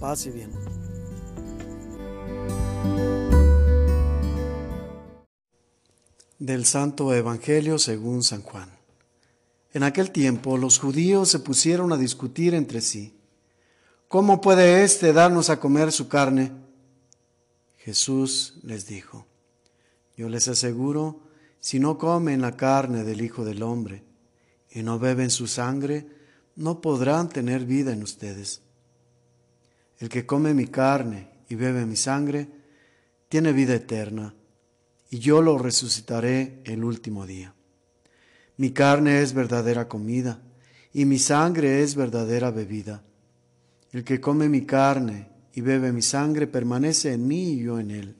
Paz bien. Del Santo Evangelio según San Juan. En aquel tiempo los judíos se pusieron a discutir entre sí. ¿Cómo puede éste darnos a comer su carne? Jesús les dijo, yo les aseguro, si no comen la carne del Hijo del Hombre y no beben su sangre, no podrán tener vida en ustedes. El que come mi carne y bebe mi sangre, tiene vida eterna, y yo lo resucitaré el último día. Mi carne es verdadera comida, y mi sangre es verdadera bebida. El que come mi carne y bebe mi sangre permanece en mí y yo en él.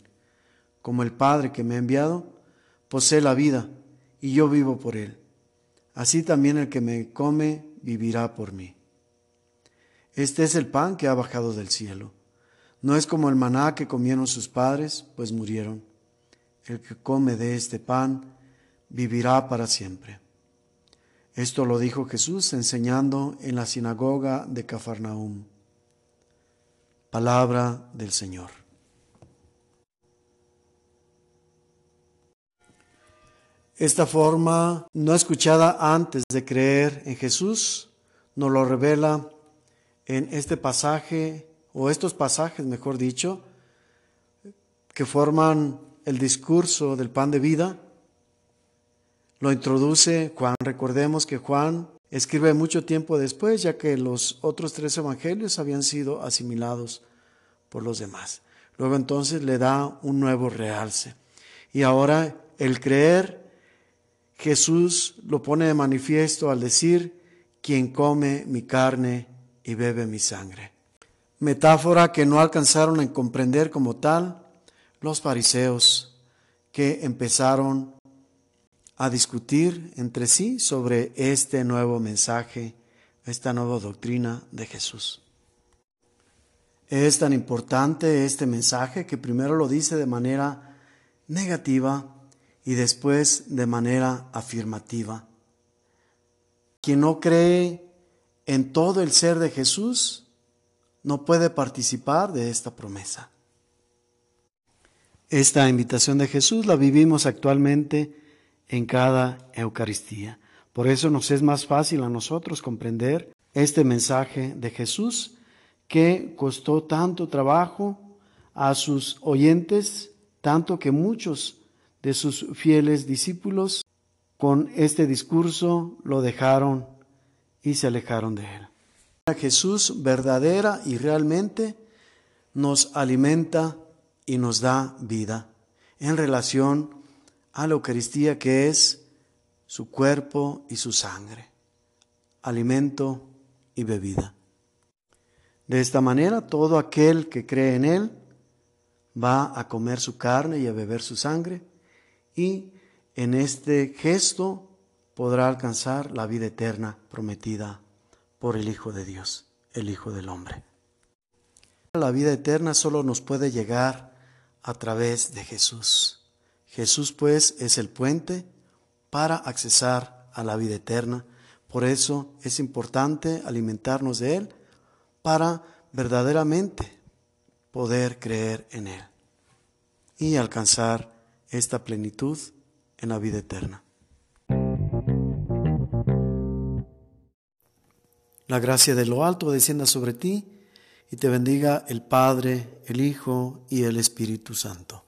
Como el Padre que me ha enviado, posee la vida, y yo vivo por él. Así también el que me come vivirá por mí. Este es el pan que ha bajado del cielo. No es como el maná que comieron sus padres, pues murieron. El que come de este pan vivirá para siempre. Esto lo dijo Jesús enseñando en la sinagoga de Cafarnaum. Palabra del Señor. Esta forma no escuchada antes de creer en Jesús nos lo revela en este pasaje, o estos pasajes, mejor dicho, que forman el discurso del pan de vida. Lo introduce Juan. Recordemos que Juan escribe mucho tiempo después, ya que los otros tres evangelios habían sido asimilados por los demás. Luego entonces le da un nuevo realce. Y ahora el creer, Jesús lo pone de manifiesto al decir, quien come mi carne y bebe mi sangre. Metáfora que no alcanzaron a comprender como tal los fariseos que empezaron a discutir entre sí sobre este nuevo mensaje, esta nueva doctrina de Jesús. Es tan importante este mensaje que primero lo dice de manera negativa y después de manera afirmativa. Quien no cree en todo el ser de Jesús, no puede participar de esta promesa. Esta invitación de Jesús la vivimos actualmente en cada Eucaristía. Por eso nos es más fácil a nosotros comprender este mensaje de Jesús que costó tanto trabajo a sus oyentes, tanto que muchos de sus fieles discípulos con este discurso lo dejaron y se alejaron de él. Jesús verdadera y realmente nos alimenta y nos da vida en relación a la Eucaristía que es su cuerpo y su sangre, alimento y bebida. De esta manera, todo aquel que cree en Él va a comer su carne y a beber su sangre y en este gesto podrá alcanzar la vida eterna prometida por el Hijo de Dios, el Hijo del Hombre. La vida eterna solo nos puede llegar a través de Jesús. Jesús pues es el puente para accesar a la vida eterna. Por eso es importante alimentarnos de Él para verdaderamente poder creer en Él y alcanzar esta plenitud en la vida eterna. La gracia de lo alto descienda sobre ti y te bendiga el Padre, el Hijo y el Espíritu Santo.